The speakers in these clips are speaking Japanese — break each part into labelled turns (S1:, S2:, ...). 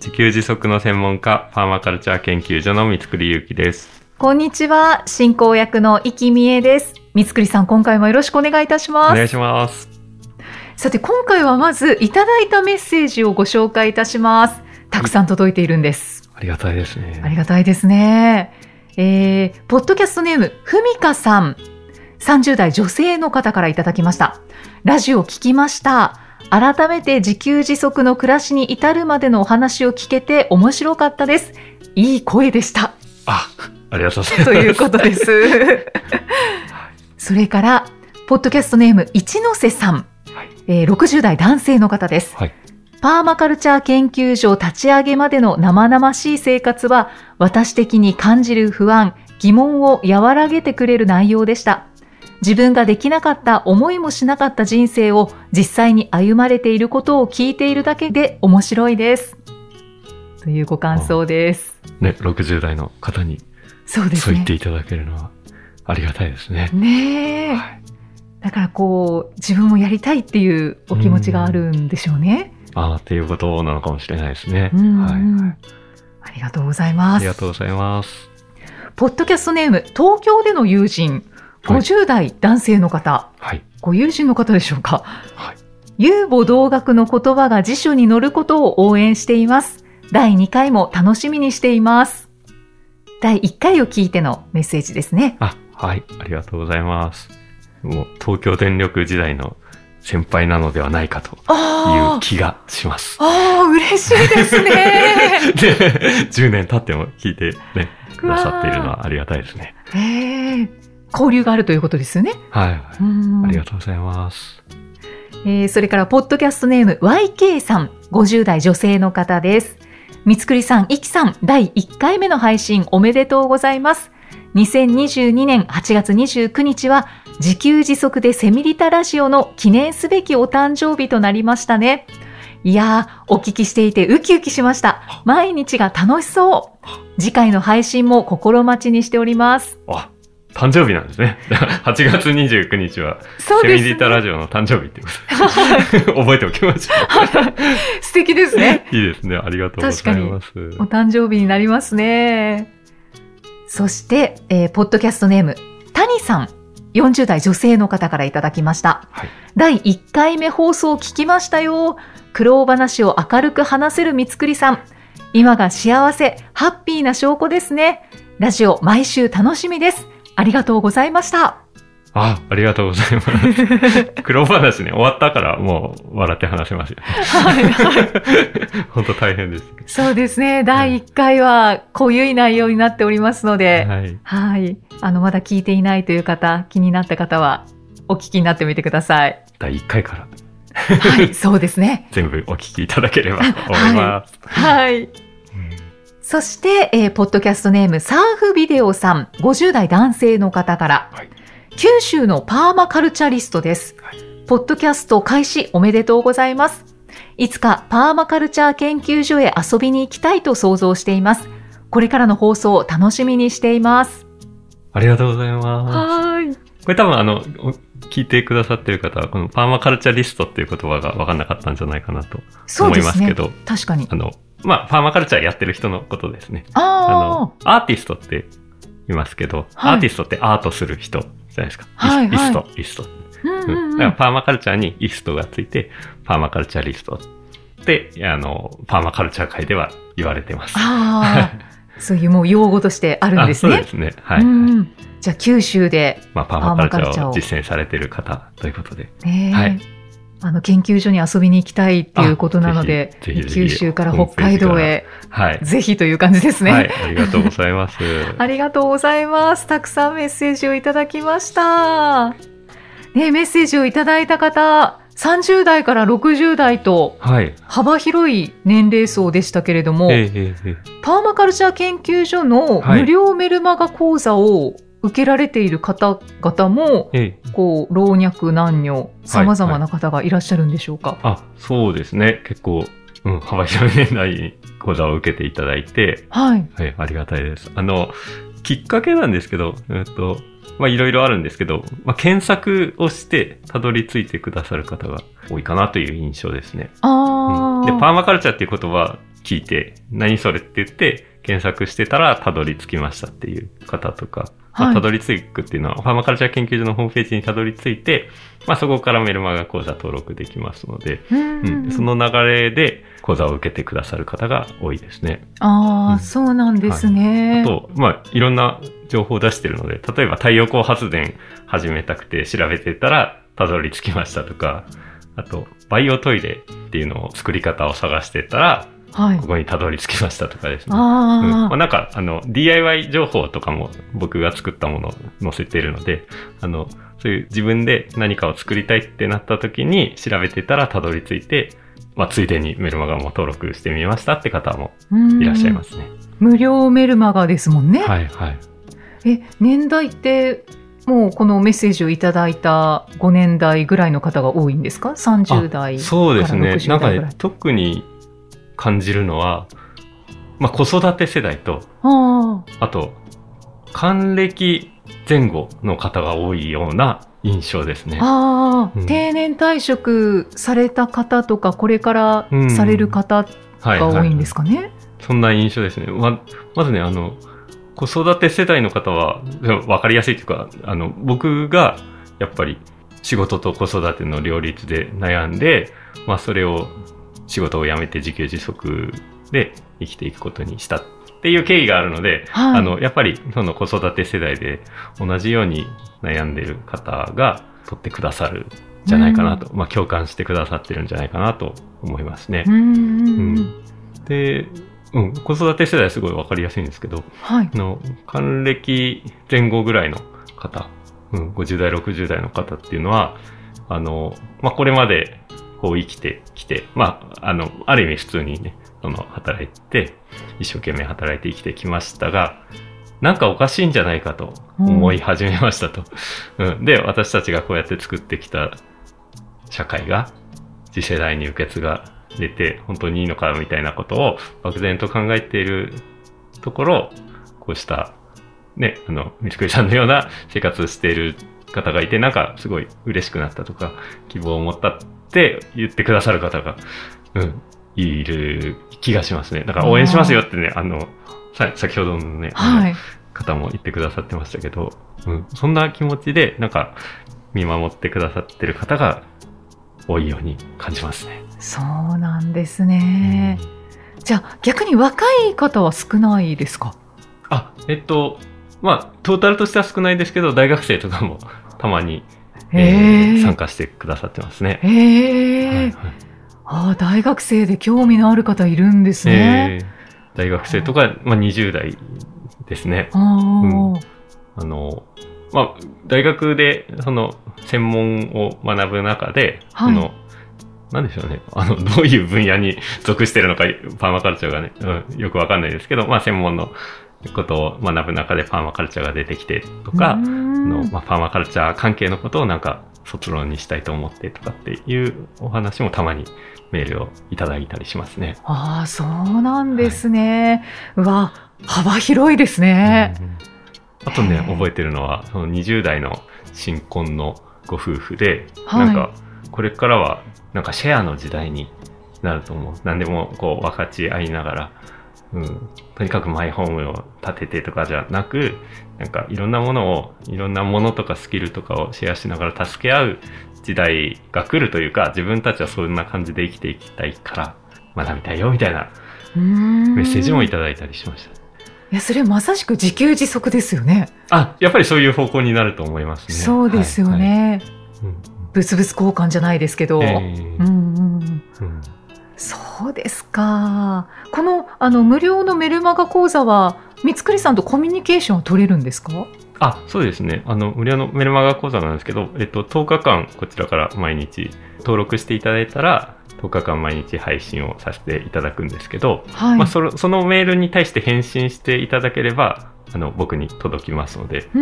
S1: 自給自足の専門家、パーマカルチャー研究所の三つくりゆうきです。
S2: こんにちは、進行役の生きみえです。三つくりさん、今回もよろしくお願いいたします。
S1: お願いします。
S2: さて、今回はまずいただいたメッセージをご紹介いたします。たくさん届いているんです。
S1: ありがたいですね。
S2: ありがたいですね。えー、ポッドキャストネーム、ふみかさん。30代女性の方からいただきました。ラジオ聞きました。改めて自給自足の暮らしに至るまでのお話を聞けて面白かったです。いい声でした。
S1: あ、ありがとうございます。
S2: ということです。それから、ポッドキャストネーム、一ノ瀬さん。
S1: はい
S2: えー60代男性の方です。
S1: はい。
S2: パーマカルチャー研究所立ち上げまでの生々しい生活は、私的に感じる不安、疑問を和らげてくれる内容でした。自分ができなかった、思いもしなかった人生を実際に歩まれていることを聞いているだけで面白いです。というご感想です。
S1: ね、60代の方に
S2: そうですね
S1: そう言って。いただけるのはありがたいですね。
S2: ねえ。
S1: はい。
S2: だからこう、自分もやりたいっていうお気持ちがあるんでしょうね。
S1: ああ、っていうことなのかもしれないですね。
S2: うん
S1: はい。
S2: ありがとうございます
S1: ありが。とうございます。
S2: ポッドキャストネーム、東京での友人、
S1: はい
S2: 50代男性の方、
S1: はい。
S2: ご友人の方でしょうか。
S1: はい。
S2: 遊母同学の言葉が辞書に載ることを応援しています。第2回も楽しみにしています。第1回を聞いてのメッセージですね。
S1: あ、はい。ありがとうございます。もう、東京電力時代の先輩なのではないかとい
S2: あ
S1: う気がします。
S2: あ、ああ、嬉しいですね。
S1: で、10年経っても聞いてね、くださっているのはありがたいですね。
S2: ええ交流があるということですよね。
S1: はい、はい。
S2: うん
S1: ありがとうございます。
S2: えーそれから、ポッドキャストネーム、YK さん、50代女性の方です。三つくりさん、いきさん、第1回目の配信おめでとうございます。2022年8月29日は、自給自足でセミリタラジオの記念すべきお誕生日となりましたね。いやー、お聞きしていてウキウキしました。毎日が楽しそう。次回の配信も心待ちにしております。
S1: あ、誕生日なんですね。8月29日は、セミリタラジオの誕生日ってことで 覚えておきましょ
S2: 素敵ですね。
S1: う。いいですね。ありがとうございます。
S2: お誕生日になりますね。そして、えーポッドキャストネーム、谷さん、40代女性の方からいただきました。
S1: はい。
S2: 第1回目放送を聞きましたよ。苦労話を明るく話せる三つくりさん。今が幸せ、ハッピーな証拠ですね。ラジオ毎週楽しみです。ありがとうございました。
S1: あ、ありがとうございます。苦労話ね、終わったからもう笑って話せますよ。
S2: はいはい
S1: 本当大変です。
S2: そうですね。第1回は濃ゆい内容になっておりますので、
S1: はい。
S2: はい。あの、まだ聞いていないという方、気になった方は、お聞きになってみてください。
S1: 第1回から
S2: はい、そうですね。
S1: 全部お聞きいただければと思います。
S2: はい。そして、えーポッドキャストネーム、サーフビデオさん、50代男性の方から、
S1: はい
S2: 九州のパーマカルチャリストです。
S1: はい
S2: ポッドキャスト開始おめでとうございます。いつかパーマカルチャー研究所へ遊びに行きたいと想像しています。これからの放送を楽しみにしています。
S1: ありがとうございます。
S2: はい。
S1: これ多分あの、お聞いてくださってる方は、このパーマカルチャリストっていう言葉が分かんなかったんじゃないかなと思
S2: そうですね。
S1: いますけど、
S2: 確かに。
S1: あの、まあ、パーマカルチャーやってる人のことですね。あ
S2: あ
S1: の、アーティストって言いますけど、
S2: はい
S1: アーティストってアートする人じゃないですか。
S2: はいはい
S1: イスト、イスト。
S2: あ、うん
S1: う
S2: うんんうん。
S1: だからパーマカルチャーにイストがついて、パーマカルチャリストって、あの、パーマカルチャー界では言われてます。
S2: ああ、そういうもう用語としてあるんですね。
S1: あそうですね。はい。
S2: うんじゃあ九州で、
S1: まあ、パーマカルチャーを実践されている方ということで。
S2: ね
S1: はい
S2: あの研究所に遊びに行きたいっていうことなので九州から北海道へ
S1: はい。
S2: ぜひという感じですね。
S1: はい。ありがとうございます。
S2: ありがとうございます。たくさんメッセージをいただきました。ね、メッセージをいただいた方、30代から60代と
S1: はい。
S2: 幅広い年齢層でしたけれども、
S1: ええええええ
S2: パーマカルチャー研究所の
S1: はい
S2: 無料メルマガ講座を受けられている方々も、
S1: ええ
S2: こう老若男女さまざまな方がいらっしゃるんでしょうか？
S1: あ、そうですね。結構、うん、幅広い年代に講座を受けていただいて、
S2: はい。
S1: はい、ありがたいです。あの、きっかけなんですけど、えっと、まあ、いろいろあるんですけど、まあ、検索をしてたどり着いてくださる方が多いかなという印象ですね。
S2: ああ、
S1: で、パーマカルチャーっていう言葉聞いて、何それって言って、検索してたらたどり着きましたっていう方とか、まあ、
S2: はい。
S1: たどり着くっていうのは、パーマカルチャー研究所のホームページにたどり着いて、まあ、そこからメルマガ講座登録できますので、
S2: うん。
S1: うん、その流れで講座を受けてくださる方が多いですね。
S2: ああ、
S1: うん。
S2: そうなんですね。
S1: あと、まあ、いろんな情報を出してるので、例えば太陽光発電始めたくて調べてたらたどり着きましたとか、あと、バイオトイレっていうのを作り方を探してたら、
S2: はい
S1: こ。こにたどり着きましたとかですね。うん
S2: あ
S1: まあ、なんか、あの、DIY 情報とかも僕が作ったものを載せてるので、あの、そういう自分で何かを作りたいってなった時に調べてたらたどり着いて、まあ、ついでにメルマガも登録してみましたって方も
S2: あ、
S1: いらっしゃいますすね。
S2: 無料メルマガですもんね。
S1: はい、はい。
S2: え、年代って、もうこのメッセージをいただいた5年代ぐらいの方が多いんですか ?30 代から
S1: そうですね。
S2: 60
S1: なんかね特に感じるのは、まあ、子育て世代と、
S2: あ
S1: あと、還暦前後の方が多いような印象ですね
S2: あ、。ああ、
S1: うん
S2: 定年退職された方とか、これから
S1: うん
S2: される方
S1: はい、
S2: が多いん
S1: はい。
S2: ですかね。
S1: そんな印象ですね。ま、まずね、あの、子育て世代の方は、わかりやすいというか、あの、僕が、やっぱり、仕事と子育ての両立で悩んで、まあ、それを、仕事を辞めて自給自足で生きていくことにしたっていう経緯があるので、
S2: はい。
S1: あの、やっぱり、その子育て世代で同じように悩んでる方が取ってくださるんじゃないかなと、まあ、共感してくださってるんじゃないかなと思いますね
S2: う。んうんう
S1: うんん。で、うん、子育て世代はすごいわかりやすいんですけど、
S2: はい。
S1: あの、還暦前後ぐらいの方、うん、50代、60代の方っていうのは、あの、まあ、これまで、こう生きてきて、まあ、あの、ある意味普通にね、その、働いて、一生懸命働いて生きてきましたが、なんかおかしいんじゃないかと思い始めましたと。うん、で、私たちがこうやって作ってきた社会が次世代に受け継がれて本当にいいのかみたいなことを漠然と考えているところ、こうした、ね、あの、みつくりさんのような生活している方がいて、なんかすごい嬉しくなったとか、希望を持ったって言ってくださる方が、うん、いる気がしますね。だから応援しますよってね、あの、さ先ほどのね、
S2: はい。
S1: 方も言ってくださってましたけど、うん、そんな気持ちで、なんか、見守ってくださってる方が多いように感じますね。
S2: そうなんですね。じゃあ逆に若い方は少ないですか？
S1: あ、えっと、まあ、トータルとしては少ないですけど、大学生とかもたまに、
S2: へえ
S1: 参加してくださってますね。
S2: へえ、
S1: はいはい
S2: ああ大学生で興味のある方いるんですね。
S1: えー大学生とか、まあ、20代ですね。
S2: ああ、
S1: あの、まあ、大学で、その、専門を学ぶ中で、
S2: はい
S1: その、なんでしょうね。あの、どういう分野に属してるのか、パーマカルチャーがね、うん、よくわかんないですけど、まあ、専門のことを学ぶ中でパーマカルチャーが出てきてとか、の、まあ、パーマカルチャー関係のことをなんか卒論にしたいと思ってとかっていうお話もたまにメールをいただいたりしますね。
S2: ああそうなんですね。うわ幅広いですね。
S1: うんあとね、覚えてるのは、その20代の新婚のご夫婦で、
S2: はい
S1: なんか、これからは、なんかシェアの時代になると思う。何でもこう分かち合いながら、うん、とにかくマイホームを建ててとかじゃなく、なんかいろんなものを、いろんなものとかスキルとかをシェアしながら助け合う時代が来るというか、自分たちはそんな感じで生きていきたいから学びたいよみたいな
S2: メ
S1: メッセージもい
S2: い
S1: ただいたりしました。
S2: やそれまさしく自給自足ですよね。
S1: あ、やっぱりそういう方向になると思いますね。
S2: そうですよ
S1: はいはい
S2: ね。
S1: うん
S2: 物々交換じゃないですけど。
S1: え
S2: う
S1: ー
S2: んうん
S1: うん
S2: そうですか。このあの無料のメルマガ講座は三つくりさんとコミュニケーションを取れるんですか？
S1: あ、そうですね。あの、無料のメルマガ講座なんですけど、えっと、10日間こちらから毎日登録していただいたら、10日間毎日配信をさせていただくんですけど、
S2: はい。
S1: まあ、そのそのメールに対して返信していただければ、あの、僕に届きますので、えっと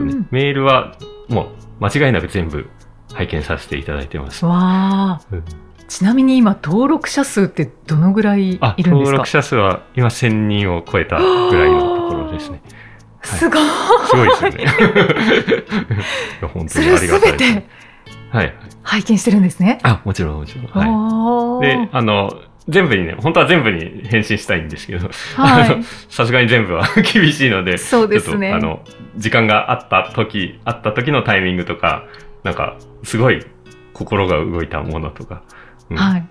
S1: ね、メールはもう間違いなく全部拝見させていただいてます。
S2: わあ。
S1: うん
S2: ちなみに今、登録者数ってどのぐらいい
S1: あ、
S2: るんですか？
S1: 登録者数は今1000人を超えたぐらいのところですね。
S2: すごい。
S1: すごいですよね。本当にありがたいはいはい。
S2: 拝見してるんですね？
S1: あ、もちろんもちろん。はい。で、あの、全部にね、本当は全部に返信したいんですけど、さすがに全部は 厳しいので、
S2: そうですね
S1: ちょっと、あの、時間があった時、あった時のタイミングとか、なんか、すごい心が動いたものとか、うん
S2: はい。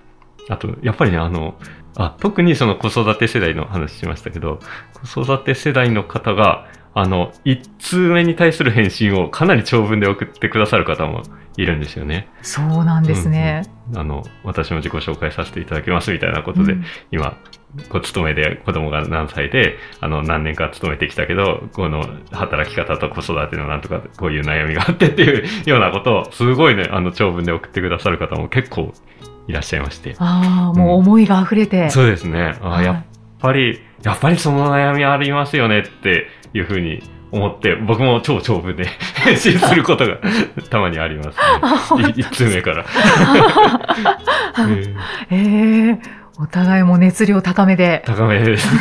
S1: あと、やっぱりね、あの、あ、特にその子育て世代の話しましたけど、子育て世代の方が、あの、一通目に対する返信をかなり長文で送ってくださる方もいるんですよね。
S2: そうなんですね。
S1: あの、私も自己紹介させていただきますみたいなことで、
S2: うん
S1: 今、ご勤めで子供が何歳で、あの、何年か勤めてきたけど、この働き方と子育てのなんとか、こういう悩みがあってっていうようなことを、すごいね、あの、長文で送ってくださる方も結構いらっしゃいまして。
S2: ああ、もう思いが溢れて。
S1: そうですね。あ
S2: はい
S1: やっぱり、やっぱりその悩みありますよねっていうふうに思って、僕も超長文で 返信することがたまにありますね。い一通目から。えー
S2: ええお互いも熱量高めで。
S1: 高めです。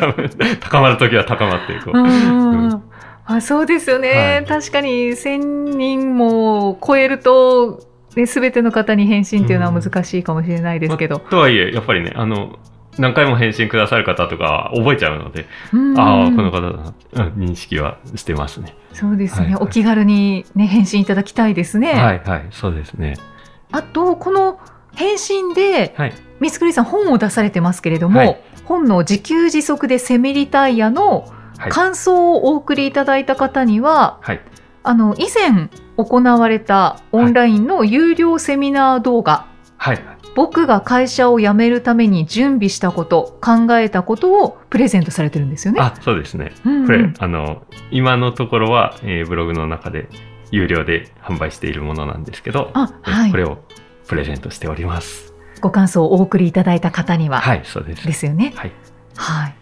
S1: 高め、高まるときは高まっていこう。
S2: うんあそうですよね、
S1: はい
S2: 確かに1000人も超えると、ね、全ての方に返信っていうのは難しいかもしれないですけど。
S1: まあとはいえ、やっぱりね、あの、何回も返信くださる方とかは覚えちゃうので、
S2: うん
S1: ああ、この方だな、うん認識はしてますね。
S2: そうですね、
S1: はいはい
S2: お気軽に、ね、返信いただきたいですね。
S1: はい、はい、そうですね。
S2: あと、この返信で、
S1: はい。
S2: 三つくりさん本を出されてますけれども、
S1: はい
S2: 本の自給自足でセミリタイヤの
S1: はい。
S2: 感想をお送りいただいた方には、
S1: はい。
S2: あの、以前行われたオンラインの有料セミナー動画、
S1: はい。
S2: 僕が会社を辞めるために準備したこと、考えたことをプレゼントされてるんですよね。
S1: あ、そうですね。
S2: うんうん
S1: これ、あの、今のところは、えーブログの中で有料で販売しているものなんですけど、
S2: あ、
S1: え
S2: はい
S1: こ。れをプレゼントしております。
S2: ご感想をお送りいただいた方には、
S1: はい、そうです。
S2: ですよね。
S1: はい。
S2: はい。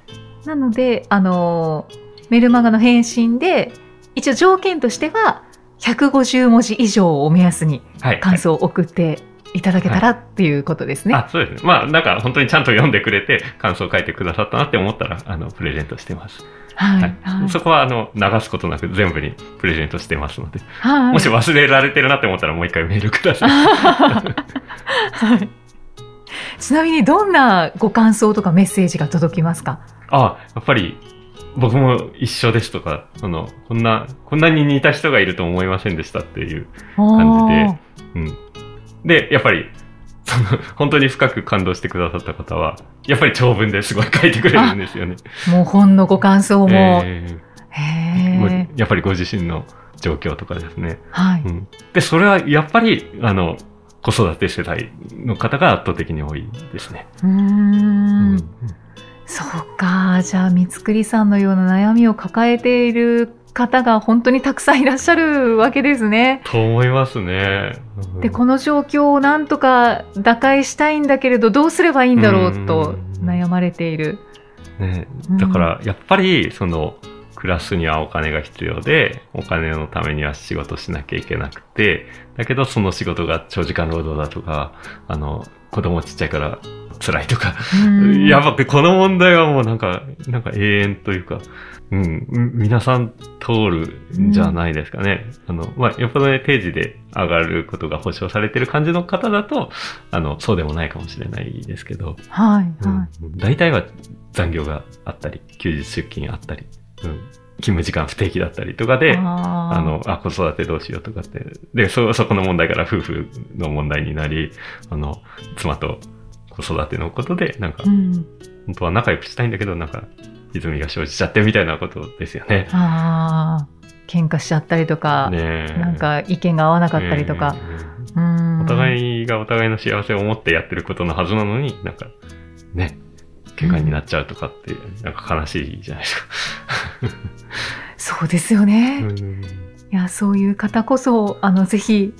S2: なので、あのーメルマガの返信で、一応条件としては、150文字以上を目安に
S1: はい。
S2: 感想を送っていただけたらっていうことですね。
S1: あ、そうですね。まあ、なんか本当にちゃんと読んでくれて、感想を書いてくださったなって思ったら、あの、プレゼントしてます。
S2: はい。
S1: はい。
S2: はい
S1: そこは、あの、流すことなく全部にプレゼントしてますので、
S2: はい
S1: もし忘れられてるなって思ったらもう一回メールください。
S2: はいちなみにどんなご感想とかメッセージが届きますか？
S1: あ、やっぱり、僕も一緒ですとか、その、こんな、こんなに似た人がいると思いませんでしたっていう感じでうん。で、やっぱり、その、本当に深く感動してくださった方は、やっぱり長文ですごい書いてくれるんですよね。
S2: もう本のご感想も。
S1: え
S2: へ
S1: ー。やっぱりご自身の状況とかですね。
S2: はい。
S1: うん。で、それはやっぱり、あの、子育て世代の方が圧倒的に多いですね。
S2: うー。
S1: うん
S2: そうか。じゃあ、三つくりさんのような悩みを抱えている方が本当にたくさんいらっしゃるわけですね。
S1: と思いますね。うん
S2: で、この状況をなんとか打開したいんだけれど、どうすればいいんだろうと
S1: うん
S2: 悩まれている。
S1: ね
S2: うん、
S1: だから、やっぱり、その、暮らすにはお金が必要で、お金のためには仕事しなきゃいけなくて、だけどその仕事が長時間労働だとか、あの、子供ちっちゃいから辛いとか、
S2: うん
S1: やっぱこの問題はもうなんか、なんか永遠というか、うん、み皆さん通るんじゃないですかね。あの、まあ、よっぽどね、定時で上がることが保証されてる感じの方だと、あの、そうでもないかもしれないですけど、
S2: はい、
S1: うん
S2: はい。
S1: 大体は残業があったり、休日出勤あったり、うん、勤務時間不定期だったりとかで、あの、あ、子育てどうしようとかって。で、そ、そこの問題から夫婦の問題になり、あの、妻と子育てのことで、なんか
S2: う、ん、
S1: 本当は仲良くしたいんだけど、なんか、歪みが生じちゃってみたいなことですよね。
S2: あー喧嘩しちゃったりとか、
S1: ねえ
S2: なんか意見が合わなかったりとか。
S1: え
S2: うん
S1: えお互いがお互いの幸せを思ってやってることのはずなのに、なんか、ね、喧嘩になっちゃうとかって、なんか悲しいじゃないですか。
S2: そうですよね。
S1: うん
S2: いや、そういう方こそ、あの、ぜひ、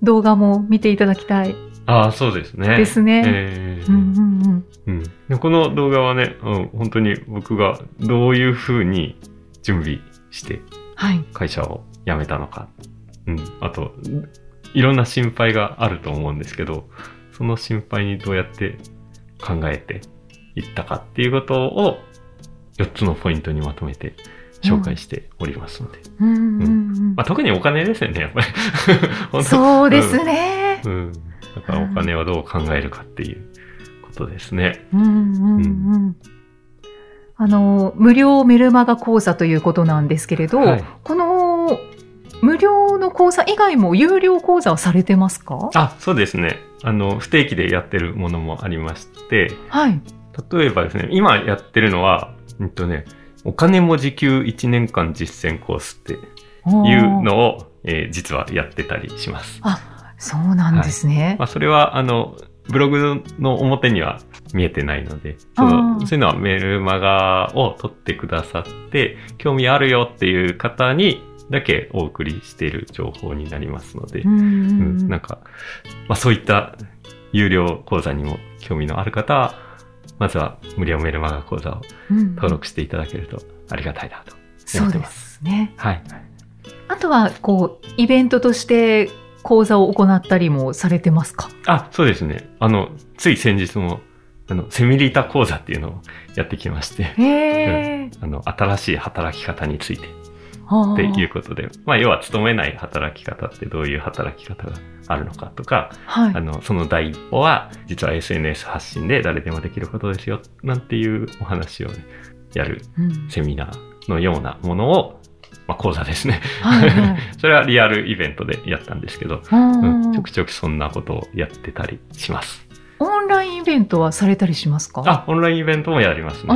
S2: 動画も見ていただきたい
S1: ああ、そうですね。
S2: ですね。
S1: えー
S2: うんうんうん。
S1: うんでこの動画はね、うん、本当に僕がどういうふうに準備して
S2: はい。
S1: 会社を辞めたのか。うん。あと、いろんな心配があると思うんですけど、その心配にどうやって考えていったかっていうことを4つのポイントにまとめて紹介しておりますので。特にお金ですよね、やっぱり。
S2: そうですね。
S1: うん。だからお金はどう考えるかっていうことですね。
S2: うんうんうん。あの、無料メルマガ講座ということなんですけれど、
S1: はい
S2: この無料の講座以外も有料講座はされてますか？
S1: あ、そうですね。あの、不定期でやってるものもありまして、
S2: はい。
S1: 例えばですね、今やってるのは、うんとね、お金も時給1年間実践コースっていうのを、えー実はやってたりします。
S2: そうなんですね。
S1: まあ、それは、あの、ブログの表には見えてないので、そ
S2: あ
S1: の
S2: ー
S1: そういうのはメールマガを取ってくださって、興味あるよっていう方にだけお送りしている情報になりますので、
S2: うんうん
S1: う
S2: うん
S1: ん、なんか、まあそういった有料講座にも興味のある方は、まずは無料メールマガ講座を
S2: うん
S1: 登録していただけるとありがたいなと。
S2: そうですね。
S1: はい。
S2: あとは、こう、イベントとして講座を行ったりもされてますか？
S1: あ、そうですね。あの、つい先日も、あの、セミリータ講座っていうのをやってきまして。あの、新しい働き方について。
S2: あ
S1: っていう
S2: ー
S1: ことで、まあ、要は勤めない働き方ってどういう働き方があるのかとか、
S2: はい。
S1: あ。の、その第一歩は、実は SNS 発信で誰でもできることですよ、なんていうお話をね、やる
S2: うん。
S1: セミナーのようなものを、まあ、講座ですね。
S2: はいはい
S1: それはリアルイベントでやったんですけど、
S2: うん
S1: うん、ちょくちょくそんなことをやってたりします。
S2: オンラインイベントはされたりしますか？
S1: あ、オンラインイベントもやります
S2: あ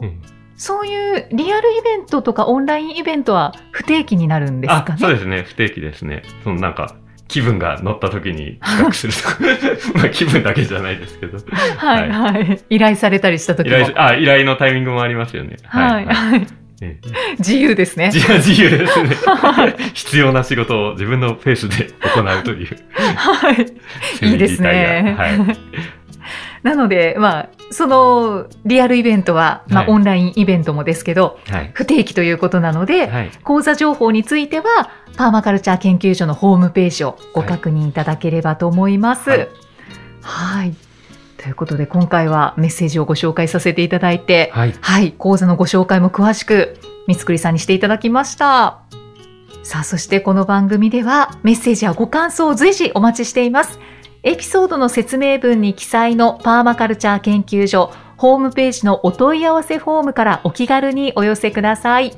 S1: ね。
S2: そういうリアルイベントとかオンラインイベントは不定期になるんですかね？
S1: あ、そうですね。不定期ですね。そのなんか、気分が乗った時に企画するとか、まあ気分だけじゃないですけど。
S2: はいはい。依頼されたりした時
S1: 依
S2: も。
S1: 頼しあ、依頼のタイミングもありますよね。
S2: はいはい。
S1: ええ
S2: 自由ですね。
S1: 自由自由ですね。必要な仕事を自分のペースで行うという。
S2: はい。いいですね。
S1: はい。
S2: なので、まあ、そのリアルイベントは、まあ、
S1: はい
S2: オンラインイベントもですけど、
S1: はい。
S2: 不定期ということなので、
S1: はい。
S2: 講座情報については、パーマカルチャー研究所のホームページをご確認いただければと思います。は
S1: はいい。
S2: ということで、今回はメッセージをご紹介させていただいて、
S1: はい。
S2: はい、講座のご紹介も詳しく、三つくりさんにしていただきました。さあ、そしてこの番組ではメッセージやご感想を随時お待ちしています。エピソードの説明文に記載のパーマカルチャー研究所ホームページのお問い合わせフォームからお気軽にお寄せください。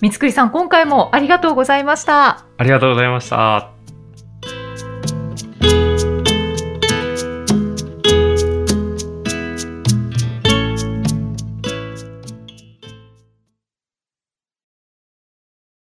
S2: 三つくりさん、今回もありがとうございました。
S1: ありがとうございました。